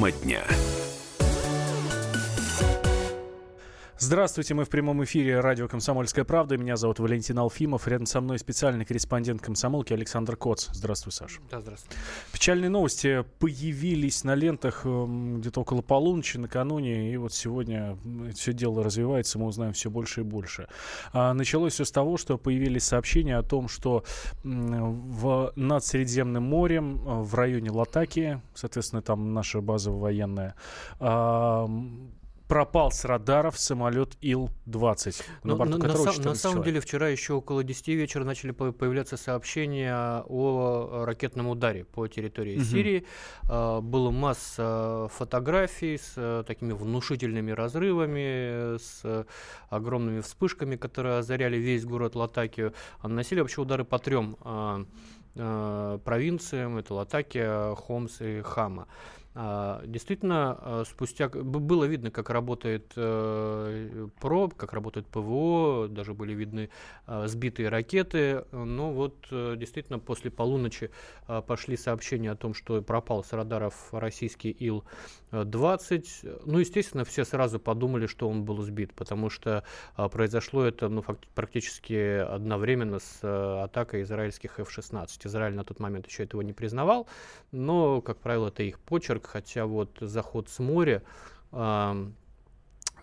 Тема дня. Здравствуйте, мы в прямом эфире радио «Комсомольская правда». Меня зовут Валентин Алфимов. Рядом со мной специальный корреспондент комсомолки Александр Коц. Здравствуй, Саша. Да, здравствуй. Печальные новости появились на лентах эм, где-то около полуночи накануне. И вот сегодня все дело развивается, мы узнаем все больше и больше. А началось все с того, что появились сообщения о том, что в, над Средиземным морем э, в районе Латакии, соответственно, там наша база военная, пропал с радаров самолет Ил-20. На, на, на, сам, на самом деле вчера еще около 10 вечера начали появляться сообщения о ракетном ударе по территории угу. Сирии. А, было масса фотографий с а, такими внушительными разрывами, с огромными вспышками, которые озаряли весь город Латакию. А наносили вообще удары по трем провинциям. Это Латакия, Хомс и Хама. А, действительно, а, спустя было видно, как работает э, ПРО, как работает ПВО, даже были видны а, сбитые ракеты. Но вот э, действительно после полуночи пошли сообщения о том, что пропал с радаров российский Ил-20. Ну, естественно, все сразу подумали, что он был сбит, потому что произошло это ну, практически одновременно с э, атакой израильских F-16. Израиль на тот момент еще этого не признавал, но, как правило, это их почерк Нью-Йорк, хотя вот заход с моря,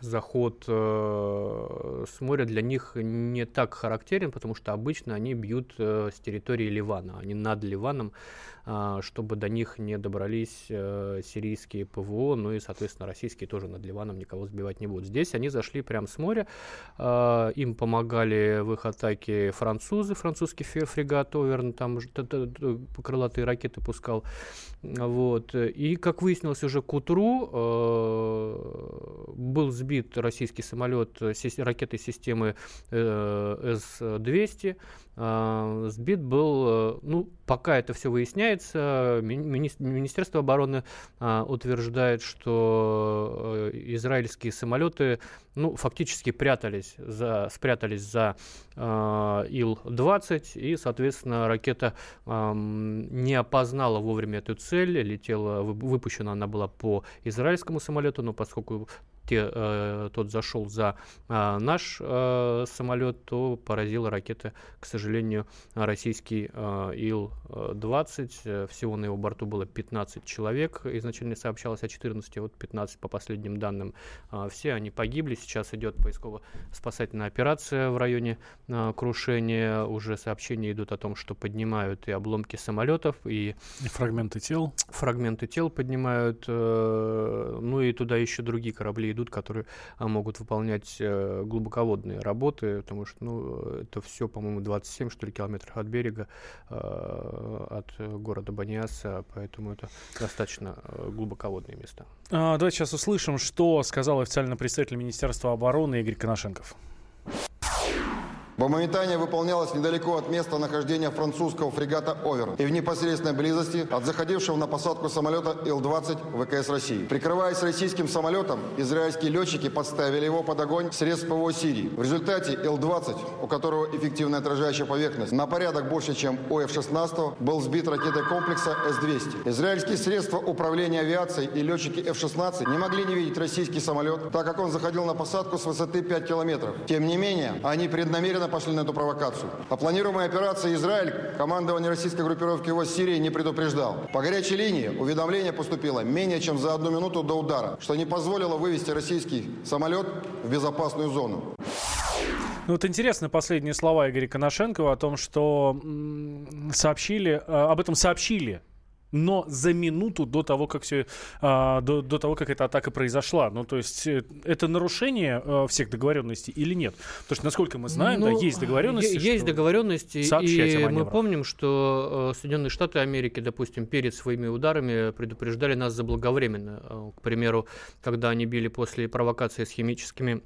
заход э, с моря для них не так характерен, потому что обычно они бьют э, с территории Ливана, они над Ливаном а, чтобы до них не добрались э, сирийские ПВО, ну и, соответственно, российские тоже над Ливаном никого сбивать не будут. Здесь они зашли прямо с моря, им помогали в их атаке французы, французский фрегат Оверн, там крылатые ракеты пускал. Вот. И, как выяснилось уже к утру, э, был сбит российский самолет ракетой системы э, С-200, а, сбит был, ну, пока это все выясняется, мини Министерство обороны а, утверждает, что э, израильские самолеты, ну, фактически прятались за, спрятались за а, Ил-20, и, соответственно, ракета не опознала вовремя эту цель, летела, выпущена она была по израильскому самолету, но поскольку те, э, тот зашел за э, наш э, самолет, то поразила ракета, к сожалению, российский э, Ил-20. Всего на его борту было 15 человек. Изначально сообщалось о 14, вот 15 по последним данным. Э, все они погибли. Сейчас идет поисково-спасательная операция в районе э, крушения. Уже сообщения идут о том, что поднимают и обломки самолетов, и... И фрагменты тел. Фрагменты тел поднимают. Э, ну и туда еще другие корабли идут, которые а, могут выполнять э, глубоководные работы, потому что ну, это все, по-моему, 27, что ли, километров от берега, э, от города Баниаса, поэтому это достаточно э, глубоководные места. А, давайте сейчас услышим, что сказал официальный представитель Министерства обороны Игорь Коношенков. Бомбометание выполнялось недалеко от места нахождения французского фрегата «Овер» и в непосредственной близости от заходившего на посадку самолета Ил-20 ВКС России. Прикрываясь российским самолетом, израильские летчики подставили его под огонь средств ПВО Сирии. В результате Ил-20, у которого эффективная отражающая поверхность, на порядок больше, чем у F-16, был сбит ракетой комплекса С-200. Израильские средства управления авиацией и летчики F-16 не могли не видеть российский самолет, так как он заходил на посадку с высоты 5 километров. Тем не менее, они преднамеренно специально пошли на эту провокацию. О планируемой операции «Израиль» командование российской группировки его Сирии не предупреждал. По горячей линии уведомление поступило менее чем за одну минуту до удара, что не позволило вывести российский самолет в безопасную зону. Ну вот интересны последние слова Игоря Коношенкова о том, что сообщили, э, об этом сообщили но за минуту до того, как все, а, до, до того, как эта атака произошла. Ну, то есть э, это нарушение а, всех договоренностей или нет? Потому что, насколько мы знаем, ну, да, есть договоренности. Есть договоренности, и мы помним, что э, Соединенные Штаты Америки, допустим, перед своими ударами предупреждали нас заблаговременно. Э, к примеру, когда они били после провокации с химическими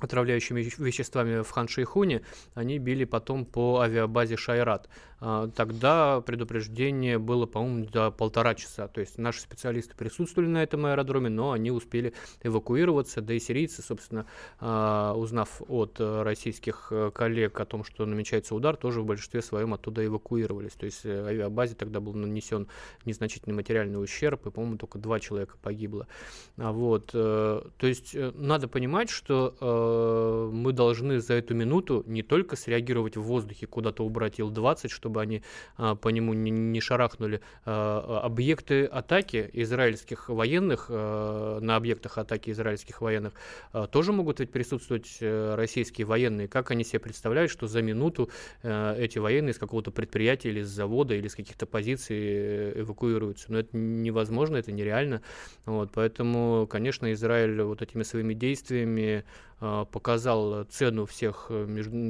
отравляющими веществами в Хан-Шейхуне, они били потом по авиабазе Шайрат. А, тогда предупреждение было, по-моему, до полтора часа. То есть наши специалисты присутствовали на этом аэродроме, но они успели эвакуироваться, да и сирийцы, собственно, а, узнав от российских коллег о том, что намечается удар, тоже в большинстве своем оттуда эвакуировались. То есть э, авиабазе тогда был нанесен незначительный материальный ущерб, и, по-моему, только два человека погибло. Вот. Э, то есть э, надо понимать, что мы должны за эту минуту не только среагировать в воздухе, куда-то убрать Ил-20, чтобы они по нему не шарахнули. Объекты атаки израильских военных, на объектах атаки израильских военных тоже могут ведь присутствовать российские военные. Как они себе представляют, что за минуту эти военные с какого-то предприятия или с завода или с каких-то позиций э, эвакуируются. Но это невозможно, это нереально. Вот, поэтому, конечно, Израиль вот этими своими действиями а, показал цену всех э,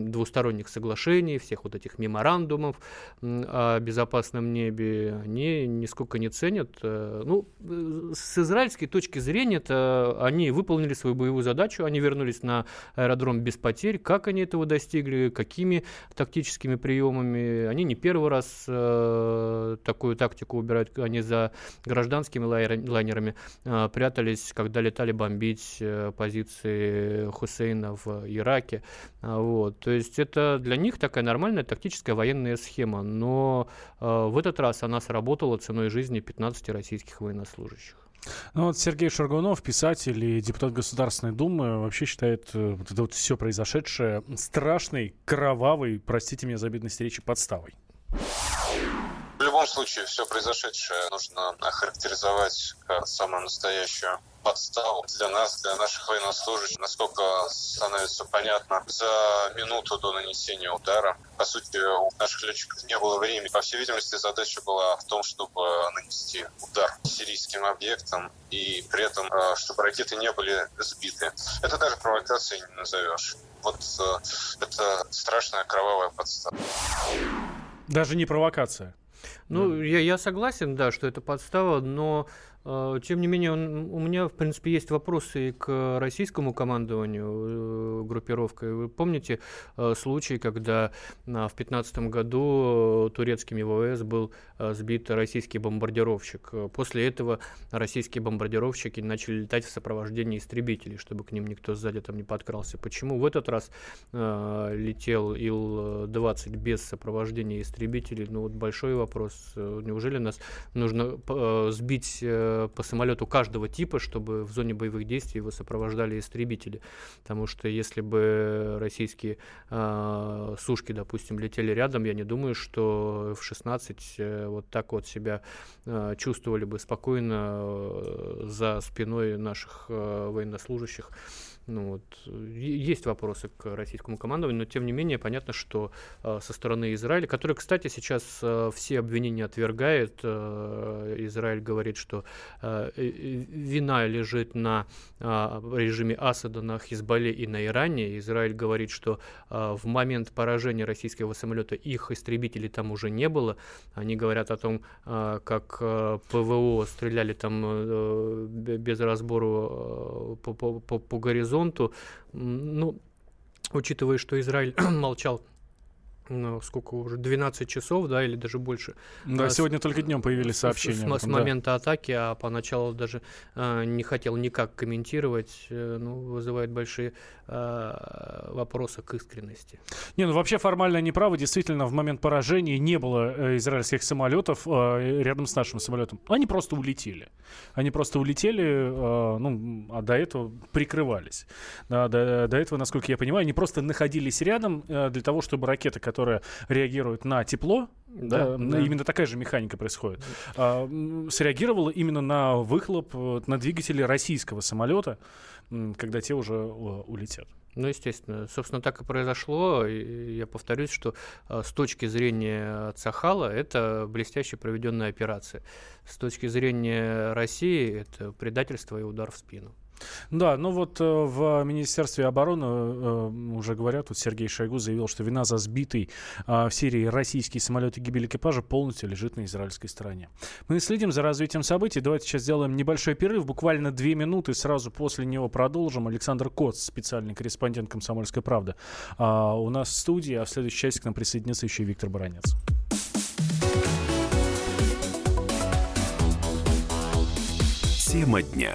двусторонних соглашений, всех вот этих меморандумов о безопасном небе, они нисколько не ценят. Э, ну, э, с израильской точки зрения, это они выполнили свою боевую задачу, они вернулись на аэродром без потерь. Как они этого достигли, какими тактическими приемами? Они не первый раз такую тактику убирают, они за гражданскими лайнерами прятались, когда летали бомбить позиции Хусейна в Ираке. А, вот. То есть это для них такая нормальная тактическая военная схема, но э, в этот раз она сработала ценой жизни 15 российских военнослужащих. Ну вот Сергей Шаргунов, писатель и депутат Государственной Думы, вообще считает э, вот это вот все произошедшее страшной, кровавой, простите меня за бедность речи, подставой. Случае, все произошедшее нужно охарактеризовать как самую настоящую подставу для нас, для наших военнослужащих, насколько становится понятно, за минуту до нанесения удара. По сути, у наших летчиков не было времени. По всей видимости, задача была в том, чтобы нанести удар сирийским объектам и при этом, э, чтобы ракеты не были сбиты. Это даже провокацией не назовешь. Вот э, это страшная кровавая подстава. Даже не провокация. Ну, да. я, я согласен, да, что это подстава, но тем не менее, у меня, в принципе, есть вопросы и к российскому командованию э, группировкой. Вы помните э, случай, когда в 2015 году турецкими ВВС был э, сбит российский бомбардировщик? После этого российские бомбардировщики начали летать в сопровождении истребителей, чтобы к ним никто сзади там не подкрался. Почему в этот раз летел Ил-20 без сопровождения истребителей? Ну вот большой вопрос. Неужели нас нужно сбить по самолету каждого типа, чтобы в зоне боевых действий его сопровождали истребители. Потому что если бы российские э, сушки, допустим, летели рядом, я не думаю, что в 16 э, вот так вот себя э, чувствовали бы спокойно э, за спиной наших э, военнослужащих. Ну, вот, есть вопросы к российскому командованию, но тем не менее понятно, что э, со стороны Израиля, который, кстати, сейчас э, все обвинения отвергает, э, Израиль говорит, что э, вина лежит на э, режиме Асада, на Хизбалле и на Иране. Израиль говорит, что э, в момент поражения российского самолета их истребителей там уже не было. Они говорят о том, э, как э, ПВО стреляли там э, без разбору э, по, по, по, горизонту горизонту. Ну, учитывая, что Израиль молчал ну, сколько уже, 12 часов, да, или даже больше. Да, а, сегодня с, только днем появились сообщения. С, с, этом, с момента да. атаки, а поначалу даже а, не хотел никак комментировать, э, ну, вызывает большие а, вопросы к искренности. Не, ну вообще формально они правы, действительно, в момент поражения не было э, израильских самолетов э, рядом с нашим самолетом. Они просто улетели. Они просто улетели, э, ну, а до этого прикрывались. Да, до, до этого, насколько я понимаю, они просто находились рядом э, для того, чтобы ракеты, которая реагирует на тепло, да, да, именно такая же механика происходит, а, среагировала именно на выхлоп э, на двигатели российского самолета, когда те уже улетят. Ну, естественно. Собственно, так и произошло. И я повторюсь, что с точки зрения Цахала это блестяще проведенная операция. С точки зрения России это предательство и удар в спину. Да, ну вот э, в Министерстве обороны э, уже говорят, тут Сергей Шойгу заявил, что вина за сбитый а, в Сирии российский самолет и гибель экипажа полностью лежит на израильской стороне. Мы следим за развитием событий. Давайте сейчас сделаем небольшой перерыв, буквально две минуты, сразу после него продолжим. Александр Коц, специальный корреспондент «Комсомольской правды», а, у нас в студии, а в следующей части к нам присоединится еще и Виктор Баранец. Тема дня.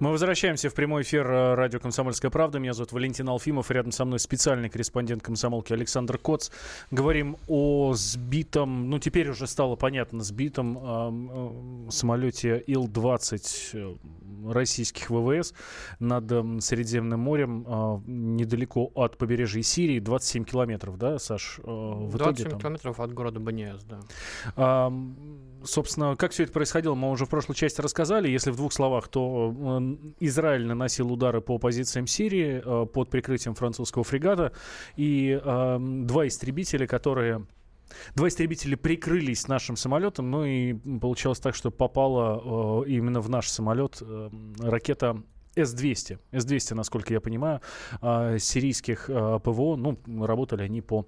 Мы возвращаемся в прямой эфир э, радио «Комсомольская правда». Меня зовут Валентин Алфимов. Рядом со мной специальный корреспондент комсомолки Александр Коц. Говорим о сбитом, ну теперь уже стало понятно, сбитом э, э, самолете Ил-20 э, российских ВВС над Средиземным морем э, недалеко от побережья Сирии. 27 километров, да, Саш? Э, в 27 итоге, там... километров от города Баниас, да. Э, собственно, как все это происходило, мы уже в прошлой части рассказали. Если в двух словах, то Израиль наносил удары по позициям Сирии э, под прикрытием французского фрегата. И э, два истребителя, которые Два истребителя прикрылись нашим самолетом, ну и получилось так, что попала э, именно в наш самолет э, ракета С-200. С-200, насколько я понимаю, э, сирийских э, ПВО, ну, работали они по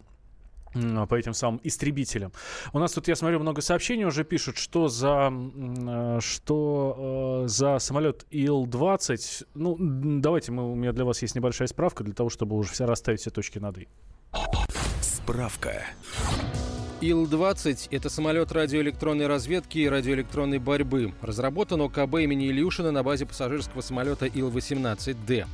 по этим самым истребителям. У нас тут, я смотрю, много сообщений уже пишут, что за, э, что, э, за самолет Ил-20... Ну, давайте, мы, у меня для вас есть небольшая справка для того, чтобы уже все расставить все точки над «и». Справка. Ил-20 – это самолет радиоэлектронной разведки и радиоэлектронной борьбы. Разработан ОКБ имени Илюшина на базе пассажирского самолета Ил-18Д.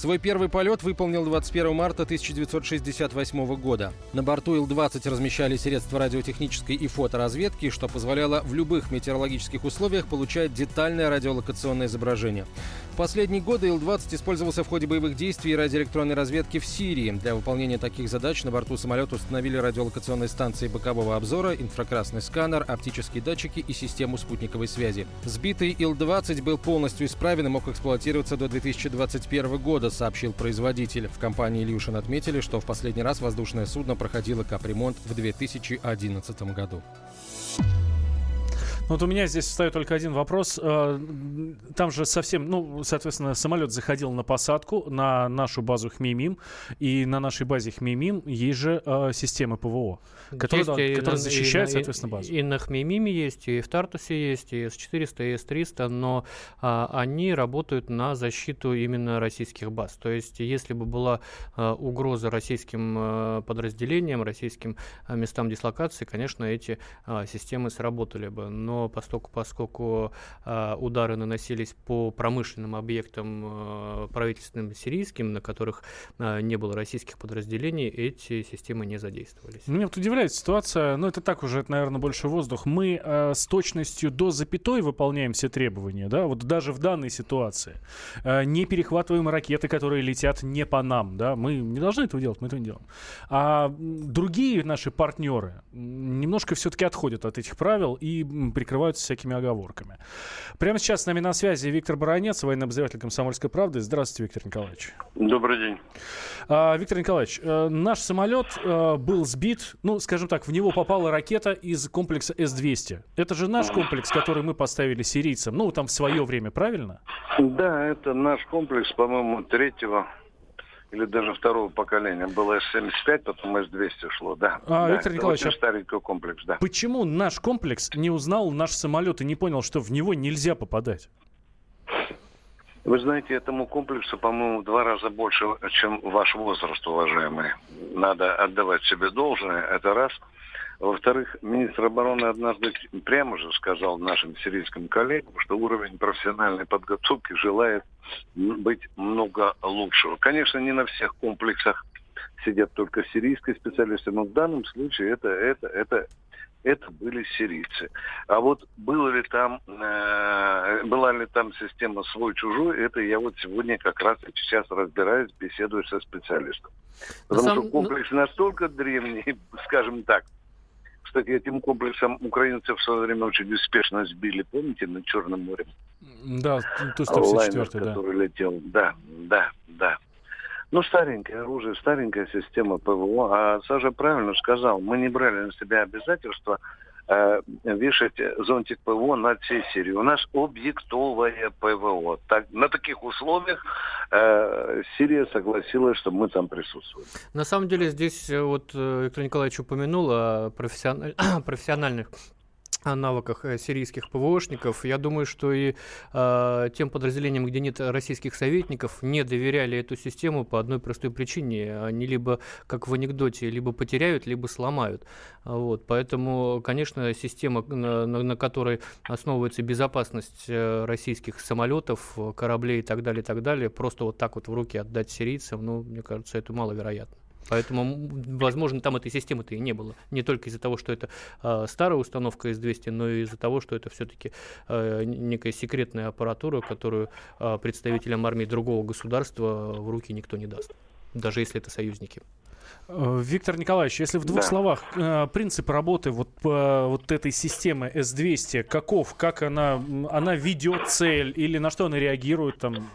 Свой первый полет выполнил 21 марта 1968 года. На борту Ил-20 размещались средства радиотехнической и фоторазведки, что позволяло в любых метеорологических условиях получать детальное радиолокационное изображение. В последние годы Ил-20 использовался в ходе боевых действий радиоэлектронной разведки в Сирии. Для выполнения таких задач на борту самолета установили радиолокационные станции бокового обзора, инфракрасный сканер, оптические датчики и систему спутниковой связи. Сбитый Ил-20 был полностью исправен и мог эксплуатироваться до 2021 года, сообщил производитель. В компании «Илюшин» отметили, что в последний раз воздушное судно проходило капремонт в 2011 году. Вот у меня здесь встает только один вопрос. Э, там же совсем, ну, соответственно, самолет заходил на посадку на нашу базу Хмеймим, и на нашей базе Хмеймим есть же э, системы ПВО, которые, есть, которые защищают, и, соответственно, базу. И, и на Хмеймиме есть, и в Тартусе есть, и С-400, и С-300, но а, они работают на защиту именно российских баз. То есть, если бы была а, угроза российским а, подразделениям, российским а, местам дислокации, конечно, эти а, системы сработали бы. Но поскольку, поскольку э, удары наносились по промышленным объектам э, правительственным сирийским, на которых э, не было российских подразделений, эти системы не задействовались. Меня вот удивляет ситуация, ну это так уже, это, наверное, больше воздух. Мы с точностью до запятой выполняем все требования, да, вот даже в данной ситуации. Не перехватываем ракеты, которые летят не по нам, да, мы не должны этого делать, мы этого не делаем. А другие наши партнеры немножко все-таки отходят от этих правил и прекрасно прикрываются всякими оговорками. Прямо сейчас с нами на связи Виктор Баранец, военный обозреватель «Комсомольской правды». Здравствуйте, Виктор Николаевич. Добрый день. А, Виктор Николаевич, э, наш самолет э, был сбит, ну, скажем так, в него попала ракета из комплекса С-200. Это же наш комплекс, который мы поставили сирийцам, ну, там в свое время, правильно? Да, это наш комплекс, по-моему, третьего или даже второго поколения. Было С-75, потом С-200 шло, да. А, да, Виктор Николаевич, очень а старенький комплекс, да. Почему наш комплекс не узнал наш самолет и не понял, что в него нельзя попадать? Вы знаете, этому комплексу, по-моему, в два раза больше, чем ваш возраст, уважаемый. Надо отдавать себе должное, это раз – во-вторых, министр обороны однажды прямо же сказал нашим сирийским коллегам, что уровень профессиональной подготовки желает быть много лучшего. Конечно, не на всех комплексах сидят только сирийские специалисты, но в данном случае это, это, это это были сирийцы. А вот было ли там, э, была ли там система свой-чужой, это я вот сегодня как раз сейчас разбираюсь, беседую со специалистом. Потому сам... что комплекс настолько древний, скажем так, кстати, этим комплексом украинцев в свое время очень успешно сбили, помните, над Черным морем? Да, Ту-154, да. который летел. Да, да, да. Ну, старенькое оружие, старенькая система ПВО. А Саша правильно сказал, мы не брали на себя обязательства э, вешать зонтик ПВО над всей Сирией. У нас объектовое ПВО. Так, на таких условиях э, Сирия согласилась, что мы там присутствуем. На самом деле здесь э, вот э, Виктор Николаевич упомянул о профессиональных навыках э, сирийских ПВОшников. Я думаю, что и э, тем подразделениям, где нет российских советников, не доверяли эту систему по одной простой причине. Они либо, как в анекдоте, либо потеряют, либо сломают. Вот. Поэтому, конечно, система, на, на, на которой основывается безопасность э, российских самолетов, кораблей и так далее, и так далее, просто вот так вот в руки отдать сирийцам, ну, мне кажется, это маловероятно. Поэтому, возможно, там этой системы-то и не было. Не только из-за того, что это э, старая установка S200, но и из-за того, что это все-таки э, некая секретная аппаратура, которую э, представителям армии другого государства в руки никто не даст. Даже если это союзники. Виктор Николаевич, если в двух да. словах э, принцип работы вот по вот этой системы S200 каков, как она она ведет цель или на что она реагирует там?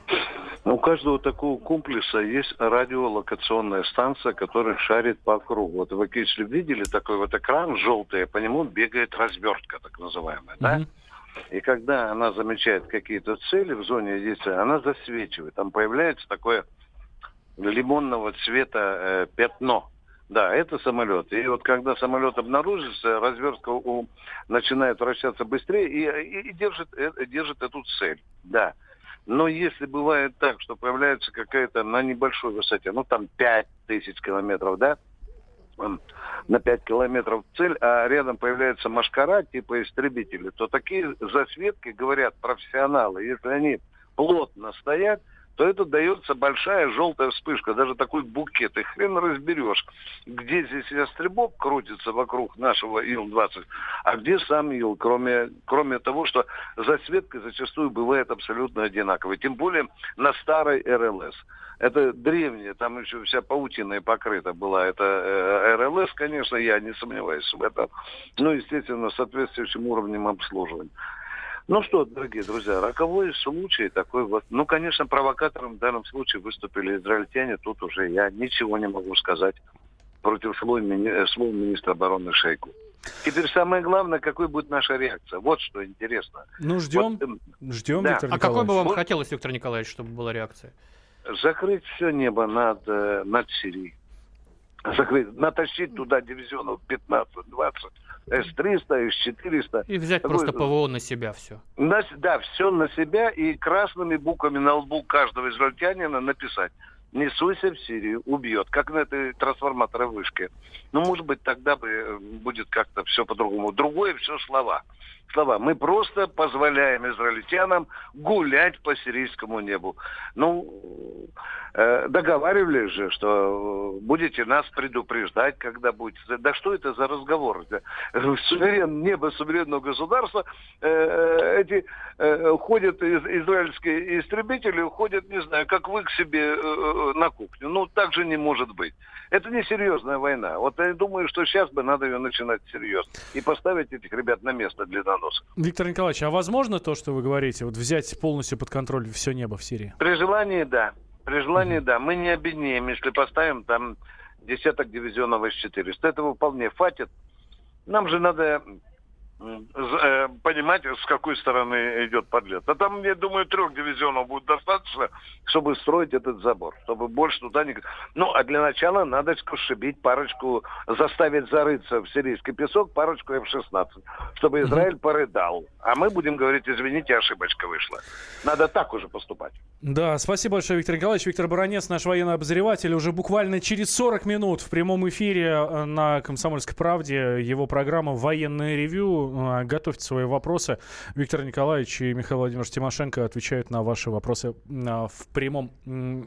У каждого такого комплекса есть радиолокационная станция, которая шарит по кругу. Вот вы, если видели такой вот экран желтый, по нему бегает развертка, так называемая, да? И когда она замечает какие-то цели в зоне действия, она засвечивает. Там появляется такое лимонного цвета э, пятно. Да, это самолет. И вот когда самолет обнаружится, развертка у, начинает вращаться быстрее и, и, и держит, э, держит эту цель. Да. Но если бывает так, что появляется какая-то на небольшой высоте, ну там 5 тысяч километров, да, на 5 километров цель, а рядом появляется машкара типа истребители, то такие засветки, говорят профессионалы, если они плотно стоят, то это дается большая желтая вспышка, даже такой букет, и хрен разберешь, где здесь ястребок крутится вокруг нашего Ил-20, а где сам Ил, кроме, кроме того, что засветка зачастую бывает абсолютно одинаковой, тем более на старой РЛС. Это древняя, там еще вся паутиной покрыта была. Это э, РЛС, конечно, я не сомневаюсь в этом. Ну, естественно, соответствующим уровнем обслуживания. Ну что, дорогие друзья, роковой случай такой вот. Ну, конечно, провокатором в данном случае выступили израильтяне. Тут уже я ничего не могу сказать против слов, мини... Э, слов министра обороны Шейку. Теперь самое главное, какой будет наша реакция. Вот что интересно. Ну, ждем. Вот, эм, ждем, да. Виктор А какой бы вам вот... хотелось, Виктор Николаевич, чтобы была реакция? Закрыть все небо над, э, над Сирией. Закрыть, натащить туда дивизионов 15-20 с-300, С-400. И взять Такой, просто ПВО на себя все. На, да, все на себя и красными буквами на лбу каждого израильтянина написать не суйся в Сирию, убьет, как на этой трансформаторной вышке. Ну, может быть, тогда бы э, будет как-то все по-другому. Другое все слова. Слова. Мы просто позволяем израильтянам гулять по сирийскому небу. Ну, э, договаривались же, что будете нас предупреждать, когда будете. Да что это за разговор? Суверен, небо суверенного государства, э, э, эти э, ходят из, израильские истребители, ходят, не знаю, как вы к себе э, э на кухню. Ну, так же не может быть. Это не серьезная война. Вот я думаю, что сейчас бы надо ее начинать серьезно. И поставить этих ребят на место для доноса. Виктор Николаевич, а возможно то, что вы говорите, вот взять полностью под контроль все небо в Сирии? При желании, да. При желании, mm-hmm. да. Мы не обеднеем, если поставим там десяток дивизионов С-400. Этого вполне хватит. Нам же надо понимать, с какой стороны идет подлет. А там, я думаю, трех дивизионов будет достаточно, чтобы строить этот забор, чтобы больше туда не... Ну, а для начала надо шибить парочку, заставить зарыться в сирийский песок парочку F-16, чтобы Израиль порыдал. А мы будем говорить, извините, ошибочка вышла. Надо так уже поступать. Да, спасибо большое, Виктор Николаевич. Виктор Баранец, наш военный обозреватель, уже буквально через 40 минут в прямом эфире э, на «Комсомольской правде» его программа «Военное ревю» А, готовьте свои вопросы. Виктор Николаевич и Михаил Владимирович Тимошенко отвечают на ваши вопросы а, в прямом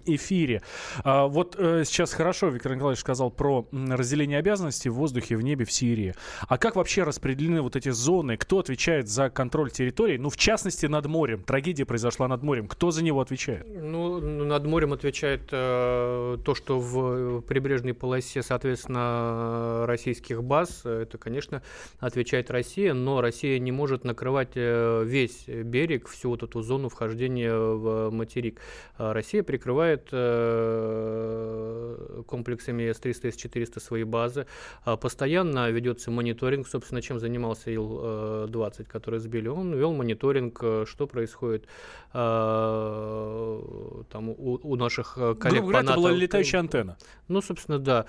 эфире. А, вот э, сейчас хорошо Виктор Николаевич сказал про разделение обязанностей в воздухе, в небе, в Сирии. А как вообще распределены вот эти зоны? Кто отвечает за контроль территории? Ну, в частности, над морем. Трагедия произошла над морем. Кто за него отвечает? Ну, над морем отвечает э, то, что в прибрежной полосе, соответственно, российских баз. Это, конечно, отвечает Россия, но Россия не может накрывать э, весь берег, всю вот эту зону вхождения в материк. А Россия прикрывает э, комплексами С-300, С-400 свои базы. А постоянно ведется мониторинг, собственно, чем занимался Ил-20, который сбили. Он вел мониторинг, э, что происходит там у, у наших коллег Грубо говоря, это была летающая антенна. Ну, собственно, да.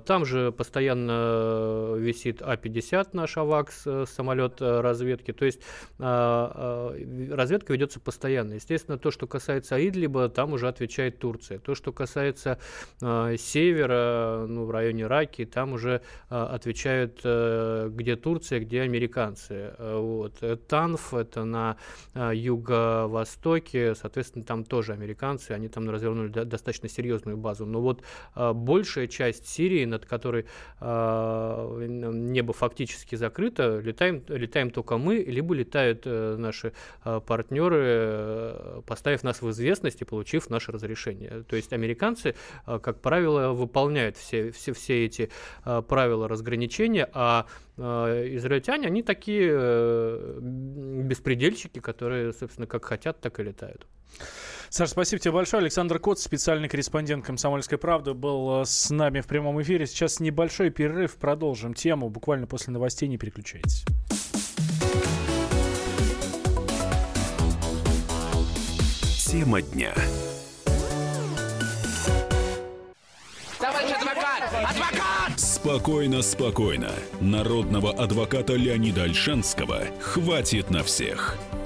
Там же постоянно висит А-50 наш АВАКС, э, самолет э, разведки. То есть а, а, разведка ведется постоянно. Естественно, то, что касается Идлиба, там уже отвечает Турция. То, что касается а, севера, ну, в районе Раки, там уже отвечают где Турция, где американцы. Вот. Танф, это на юго-востоке, соответственно, там тоже американцы, они там развернули достаточно серьезную базу. Но вот большая часть Сирии, над которой небо фактически закрыто, летаем, летаем только мы, либо летают э, наши э, партнеры, э, поставив нас в известность и получив наше разрешение. То есть американцы, как правило, выполняют все, все, все эти правила разграничения, а израильтяне, они такие беспредельщики, которые, собственно, как хотят, так и летают. Саша, спасибо тебе большое. Александр Кот, специальный корреспондент «Комсомольской правды», был э, с нами в прямом эфире. Сейчас небольшой перерыв, продолжим тему. Буквально после новостей не переключайтесь. Тема дня. Товарищ адвокат! Адвокат! Спокойно, спокойно. Народного адвоката Леонида Альшанского хватит на всех.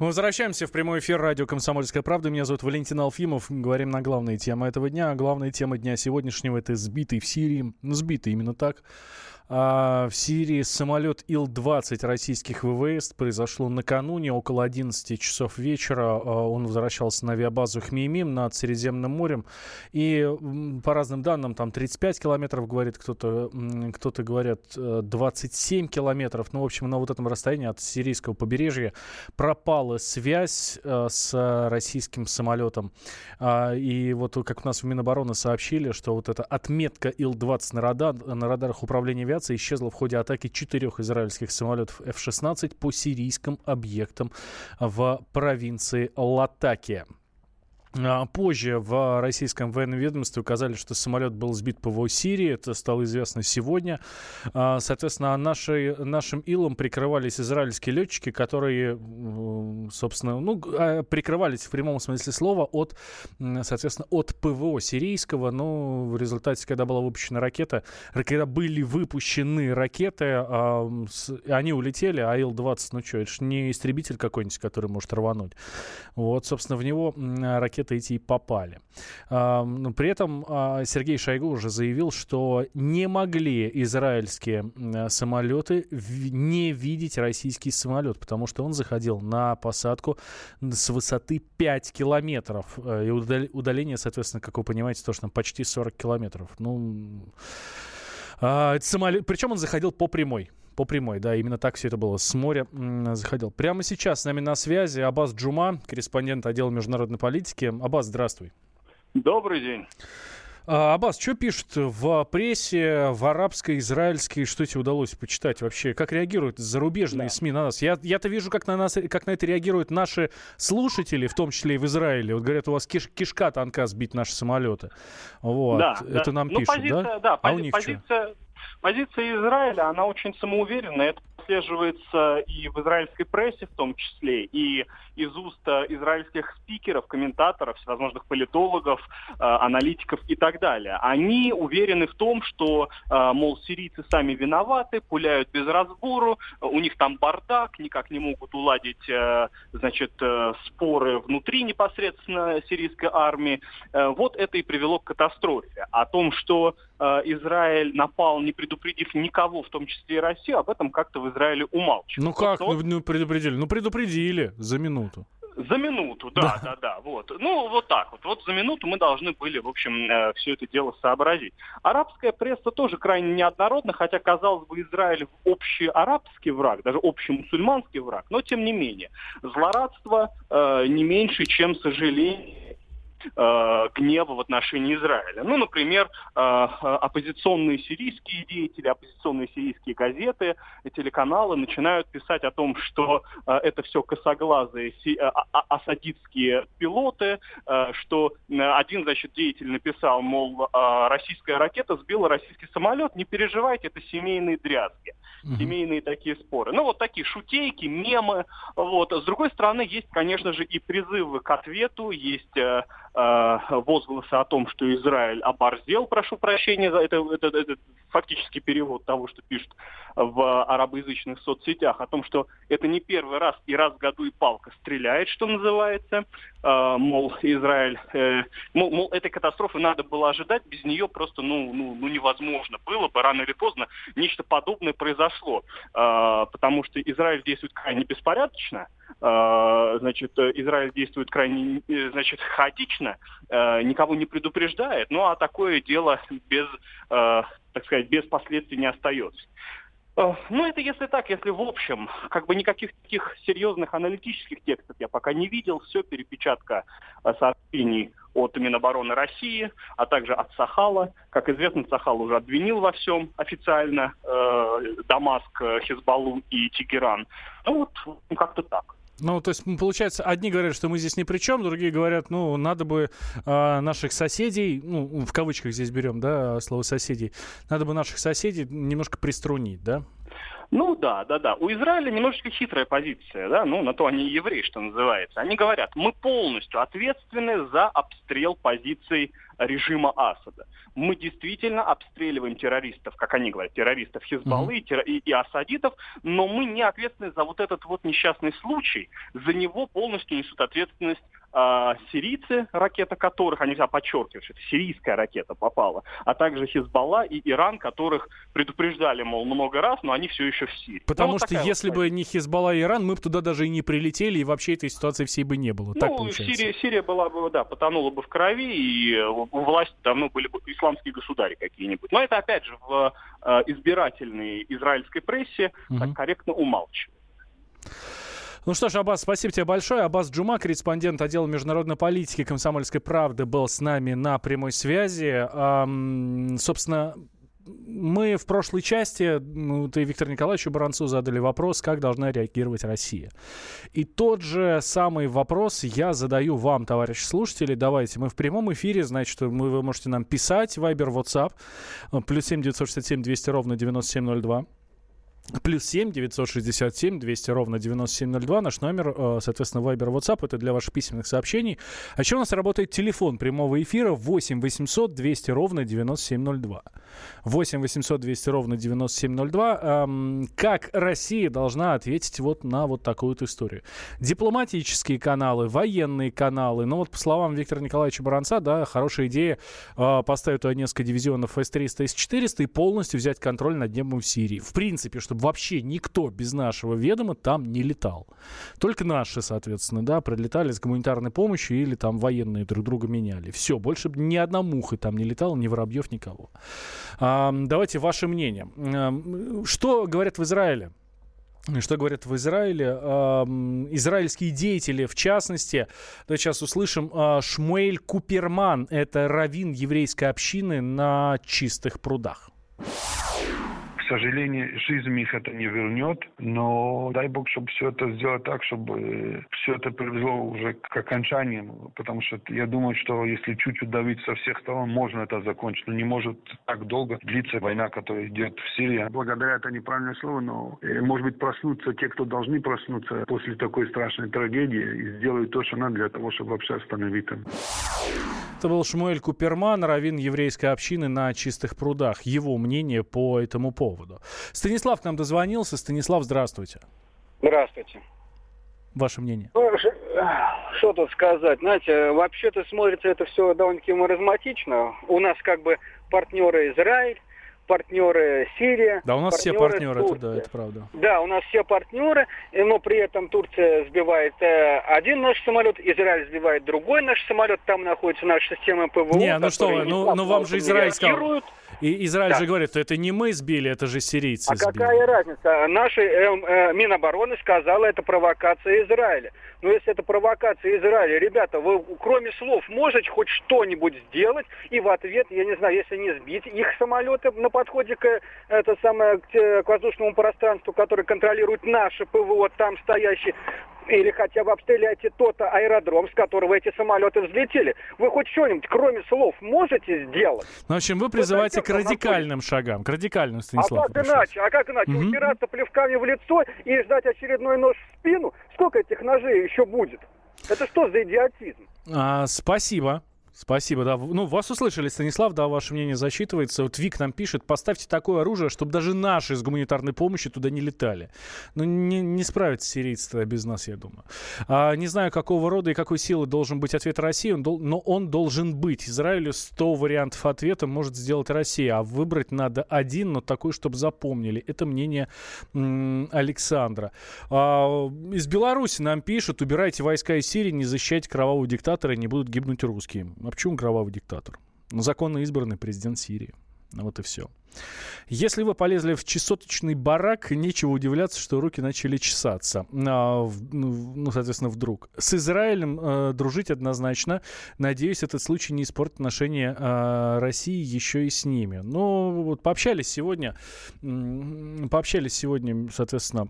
Мы возвращаемся в прямой эфир радио «Комсомольская правда». Меня зовут Валентин Алфимов. Говорим на главные темы этого дня. А главная тема дня сегодняшнего – это сбитый в Сирии. Сбитый именно так а, в Сирии самолет Ил-20 российских ВВС произошло накануне, около 11 часов вечера. А, он возвращался на авиабазу Хмеймим над Средиземным морем. И по разным данным, там 35 километров, говорит кто-то, кто-то говорят 27 э, километров. Ну, в общем, на вот этом расстоянии от сирийского побережья пропала связь э, с российским самолетом. А, и вот как у нас в Минобороны сообщили, что вот эта отметка Ил-20 на, радар, на радарах управления авиацией авиация исчезла в ходе атаки четырех израильских самолетов F-16 по сирийским объектам в провинции Латакия. А, позже в российском военном ведомстве указали, что самолет был сбит ПВО Сирии. Это стало известно сегодня. А, соответственно, нашей, нашим илом прикрывались израильские летчики, которые, собственно, ну, а, прикрывались в прямом смысле слова от, соответственно, от ПВО сирийского. Но в результате, когда была выпущена ракета, когда были выпущены ракеты, они улетели, а Ил-20, ну что, это же не истребитель какой-нибудь, который может рвануть. Вот, собственно, в него ракеты ракеты эти и попали. При этом а, Сергей Шойгу уже заявил, что не могли израильские самолеты не видеть российский самолет, потому что он заходил на посадку с высоты 5 километров. Э, и удаление, соответственно, как вы понимаете, тоже там почти 40 километров. Ну, а, самолет... Причем он заходил по прямой по прямой, да, именно так все это было. С моря заходил. Прямо сейчас с нами на связи Абаз Джума, корреспондент отдела международной политики. Абаз, здравствуй. Добрый день. А, Абаз, что пишут в прессе, в арабской, израильской, что тебе удалось почитать вообще? Как реагируют зарубежные да. СМИ на нас? Я, я-то вижу, как на нас, как на это реагируют наши слушатели, в том числе и в Израиле. Вот говорят, у вас киш, кишка танка сбить наши самолеты. Вот. Да, это да. нам ну, пишут, позиция, да? да а пози- у них позиция, что? Позиция Израиля, она очень самоуверенная. Это прослеживается и в израильской прессе в том числе, и из уст э, израильских спикеров, комментаторов, всевозможных политологов, э, аналитиков и так далее. Они уверены в том, что, э, мол, сирийцы сами виноваты, пуляют без разбору, у них там бардак, никак не могут уладить, значит, споры внутри непосредственно сирийской армии. Вот это и привело к катастрофе. О том, что Израиль напал, не предупредив никого, в том числе и Россию, об этом как-то в Израиле умалчивают. Ну как, вот, ну предупредили? Ну предупредили за минуту. За минуту, да, да, да, да, вот. Ну, вот так вот. Вот за минуту мы должны были, в общем, э, все это дело сообразить. Арабская пресса тоже крайне неоднородна, хотя, казалось бы, Израиль общий арабский враг, даже общий мусульманский враг, но тем не менее. Злорадство э, не меньше, чем сожаление э, гнева в отношении Израиля. Ну, например, э, оппозиционные сирийские деятели, оппозиционные сирийские газеты, телеканалы начинают писать о том, что э, это все косоглазые си, э, а, а, асадитские пилоты, э, что один, значит, деятель написал, мол, э, российская ракета сбила российский самолет, не переживайте, это семейные дрязги, mm-hmm. семейные такие споры. Ну, вот такие шутейки, мемы. Вот. С другой стороны, есть, конечно же, и призывы к ответу, есть э, Э, возгласы о том, что Израиль оборзел, прошу прощения это, это, это фактически перевод того, что пишут в арабоязычных соцсетях, о том, что это не первый раз и раз в году и палка стреляет, что называется, э, мол, Израиль, э, мол, мол, этой катастрофы надо было ожидать, без нее просто, ну, ну, ну невозможно было бы, рано или поздно нечто подобное произошло, э, потому что Израиль действует крайне беспорядочно, э, значит, Израиль действует крайне, э, значит, хаотично, э, никого не предупреждает, ну а такое дело без, э, так сказать, без последствий не остается. Э, ну, это если так, если в общем, как бы никаких таких серьезных аналитических текстов я пока не видел, все перепечатка э, сообщений от Минобороны России, а также от Сахала. Как известно, Сахал уже обвинил во всем официально э, Дамаск, Хизбаллу и Тегеран. Ну вот, как-то так. Ну, то есть, получается, одни говорят, что мы здесь ни при чем, другие говорят, ну, надо бы э, наших соседей, ну, в кавычках здесь берем, да, слово соседей, надо бы наших соседей немножко приструнить, да? Ну да, да, да. У Израиля немножечко хитрая позиция, да, ну на то они евреи, что называется. Они говорят, мы полностью ответственны за обстрел позиций режима Асада. Мы действительно обстреливаем террористов, как они говорят, террористов Хизбаллы mm-hmm. и, и асадитов, но мы не ответственны за вот этот вот несчастный случай. За него полностью несут ответственность э, сирийцы, ракета которых, они всегда подчеркивают, что это сирийская ракета попала, а также Хизбалла и Иран, которых предупреждали, мол, много раз, но они все еще в Сирии. Потому ну, вот что если вот бы не Хизбалла и Иран, мы бы туда даже и не прилетели, и вообще этой ситуации всей бы не было. Ну, так получается. Сирия, Сирия была бы, да, потонула бы в крови, и у власти давно были бы исламские государи какие-нибудь. Но это, опять же, в э, избирательной израильской прессе угу. так корректно умалчивает. Ну что ж, Аббас, спасибо тебе большое. Аббас Джума, корреспондент отдела международной политики комсомольской правды, был с нами на прямой связи. Эм, собственно, мы в прошлой части, ну, ты Виктор Николаевичу Баранцу задали вопрос, как должна реагировать Россия. И тот же самый вопрос я задаю вам, товарищи слушатели. Давайте, мы в прямом эфире, значит, вы, вы можете нам писать, Viber, WhatsApp, плюс 7 967 200 ровно 9702. Плюс 7 967 200 ровно 9702. Наш номер, э, соответственно, Viber, WhatsApp. Это для ваших письменных сообщений. А еще у нас работает телефон прямого эфира 8 800 200 ровно 9702. 8 800 200 ровно 9702. Эм, как Россия должна ответить вот на вот такую вот историю? Дипломатические каналы, военные каналы. Ну вот по словам Виктора Николаевича Баранца, да, хорошая идея э, поставить туда несколько дивизионов С-300, С-400 и полностью взять контроль над небом в Сирии. В принципе, чтобы вообще никто без нашего ведома там не летал. Только наши, соответственно, да, прилетали с гуманитарной помощью или там военные друг друга меняли. Все, больше ни одна муха там не летала, ни воробьев, никого. А, давайте ваше мнение. А, что говорят в Израиле? Что говорят в Израиле? Израильские деятели, в частности, да, сейчас услышим, э, Шмуэль Куперман, это раввин еврейской общины на чистых прудах сожалению, жизнь их это не вернет, но дай бог, чтобы все это сделать так, чтобы все это привело уже к окончанию, потому что я думаю, что если чуть-чуть давить со всех сторон, можно это закончить, но не может так долго длиться война, которая идет в Сирии. Благодаря это неправильное слово, но э, может быть проснуться те, кто должны проснуться после такой страшной трагедии и сделают то, что надо для того, чтобы вообще остановить это. Это был Шмуэль Куперман, раввин еврейской общины на Чистых прудах. Его мнение по этому поводу. Станислав к нам дозвонился. Станислав, здравствуйте. Здравствуйте. Ваше мнение? Ну, что тут сказать? Знаете, вообще-то смотрится это все довольно-таки маразматично. У нас как бы партнеры Израиль, партнеры Сирия. Да, у нас все партнеры, это, да, это правда. Да, у нас все партнеры, но при этом Турция сбивает э, один наш самолет, Израиль сбивает другой наш самолет, там находится наша система ПВО. Не, ну что вы, ну, ну вам же Израиль сказал. И Израиль да. же говорит, что это не мы сбили, это же сирийцы а сбили. Какая разница? Наша э, э, Минобороны сказала, это провокация Израиля. Но если это провокация Израиля, ребята, вы кроме слов можете хоть что-нибудь сделать, и в ответ, я не знаю, если не сбить их самолеты на подходе к, это самое, к, к воздушному пространству, которое контролирует наше ПВО, там стоящие, или хотя бы обстреляйте тот аэродром, с которого эти самолеты взлетели. Вы хоть что-нибудь, кроме слов, можете сделать? Ну, в общем, вы призываете вы к радикальным шагам, к радикальным, Станислав. А как иначе? А как иначе? Угу. Упираться плевками в лицо и ждать очередной нож в спину? Сколько этих ножей еще будет? Это что за идиотизм? А, спасибо. Спасибо, да. Ну, вас услышали, Станислав, да, ваше мнение засчитывается. Вот Вик нам пишет, поставьте такое оружие, чтобы даже наши с гуманитарной помощью туда не летали. Ну, не, не справятся сирийцы без нас, я думаю. А, не знаю, какого рода и какой силы должен быть ответ России, он дол- но он должен быть. Израилю 100 вариантов ответа может сделать Россия, а выбрать надо один, но такой, чтобы запомнили. Это мнение м- Александра. А, из Беларуси нам пишут, убирайте войска из Сирии, не защищайте кровавого диктатора, не будут гибнуть русские. А почему кровавый диктатор? Ну, законно избранный президент Сирии. Ну, вот и все. Если вы полезли в чесоточный барак, нечего удивляться, что руки начали чесаться. А, ну, ну, соответственно, вдруг. С Израилем э, дружить однозначно. Надеюсь, этот случай не испортит отношения э, России еще и с ними. Но вот пообщались сегодня, пообщались сегодня, соответственно,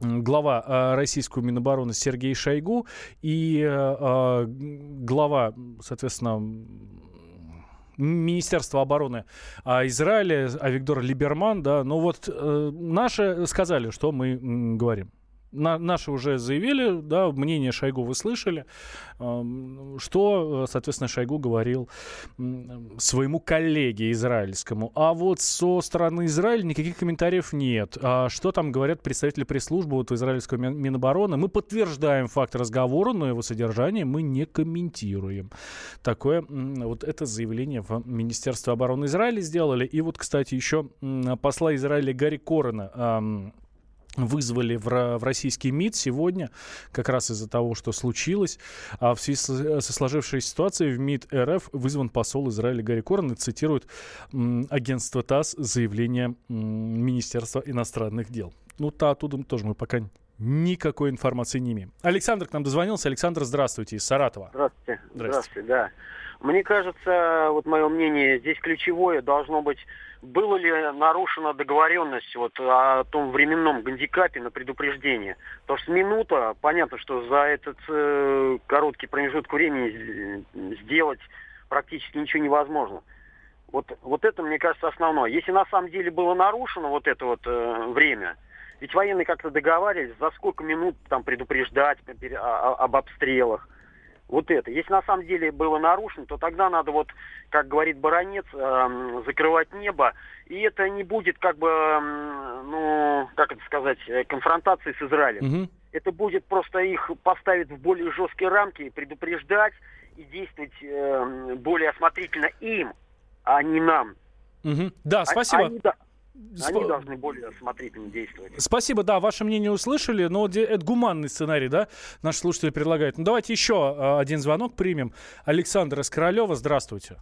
глава э, российского Минобороны Сергей Шойгу и э, э, глава, соответственно, Министерства обороны а, Израиля, Авигдор Либерман, да, ну вот э, наши сказали, что мы м, говорим на, наши уже заявили, да, мнение Шойгу вы слышали, э, что, соответственно, Шойгу говорил э, своему коллеге израильскому. А вот со стороны Израиля никаких комментариев нет. А что там говорят представители пресс-службы вот, израильского Минобороны? Мы подтверждаем факт разговора, но его содержание мы не комментируем. Такое вот это заявление в Министерстве обороны Израиля сделали. И вот, кстати, еще посла Израиля Гарри Корена вызвали в, в российский МИД сегодня, как раз из-за того, что случилось. А в связи со, со сложившейся ситуацией в МИД РФ вызван посол Израиля Гарри Корн и цитирует агентство ТАСС заявление Министерства иностранных дел. Ну, та оттуда тоже мы пока никакой информации не имеем. Александр к нам дозвонился. Александр, здравствуйте, из Саратова. Здравствуйте. Здравствуйте, Здравствуйте да. Мне кажется, вот мое мнение, здесь ключевое должно быть было ли нарушена договоренность вот о том временном гандикапе на предупреждение. Потому что минута, понятно, что за этот э, короткий промежуток времени сделать практически ничего невозможно. Вот, вот это, мне кажется, основное. Если на самом деле было нарушено вот это вот э, время, ведь военные как-то договаривались, за сколько минут там предупреждать об обстрелах, вот это. Если на самом деле было нарушено, то тогда надо вот, как говорит баронец, э, закрывать небо. И это не будет как бы, э, ну, как это сказать, э, конфронтации с Израилем. Угу. Это будет просто их поставить в более жесткие рамки, предупреждать и действовать э, более осмотрительно им, а не нам. Угу. Да, а, спасибо. Они, они Сп... должны более осмотрительно действовать. Спасибо, да, ваше мнение услышали, но это гуманный сценарий, да, наши слушатели предлагают. Ну, давайте еще а, один звонок примем. Александр из Королева, здравствуйте.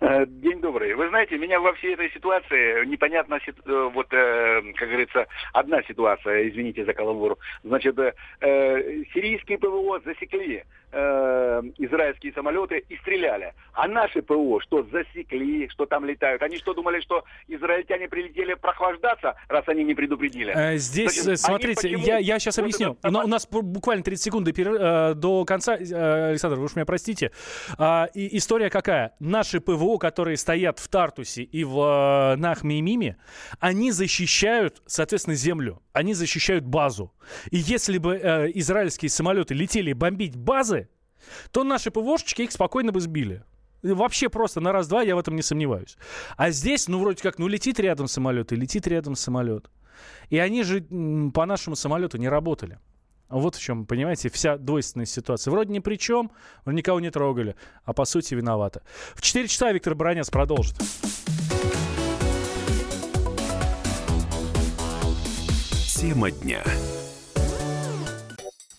Э, день добрый. Вы знаете, меня во всей этой ситуации непонятно, э, вот, как говорится, одна ситуация, извините за каламбур. Значит, сирийские ПВО засекли э, израильские самолеты и стреляли. А наши ПО что, засекли, что там летают? Они что, думали, что израильтяне прилетели прохлаждаться, раз они не предупредили? Э, здесь, Значит, смотрите, я, я сейчас вот объясню. Это... У нас буквально 30 секунд до, э, до конца. Э, Александр, вы уж меня простите. Э, и история какая? Наши ПВО, которые стоят в Тартусе и в э, Нахме и Миме, они защищают, соответственно, землю. Они защищают базу. И если бы э, израильские самолеты летели бомбить базы, то наши ПВОшечки их спокойно бы сбили. Вообще просто на раз-два я в этом не сомневаюсь. А здесь, ну, вроде как, ну, летит рядом самолет и летит рядом самолет. И они же по нашему самолету не работали. Вот в чем, понимаете, вся двойственная ситуация. Вроде ни при чем, никого не трогали, а по сути виноваты. В 4 часа Виктор Баранец продолжит. Тема дня.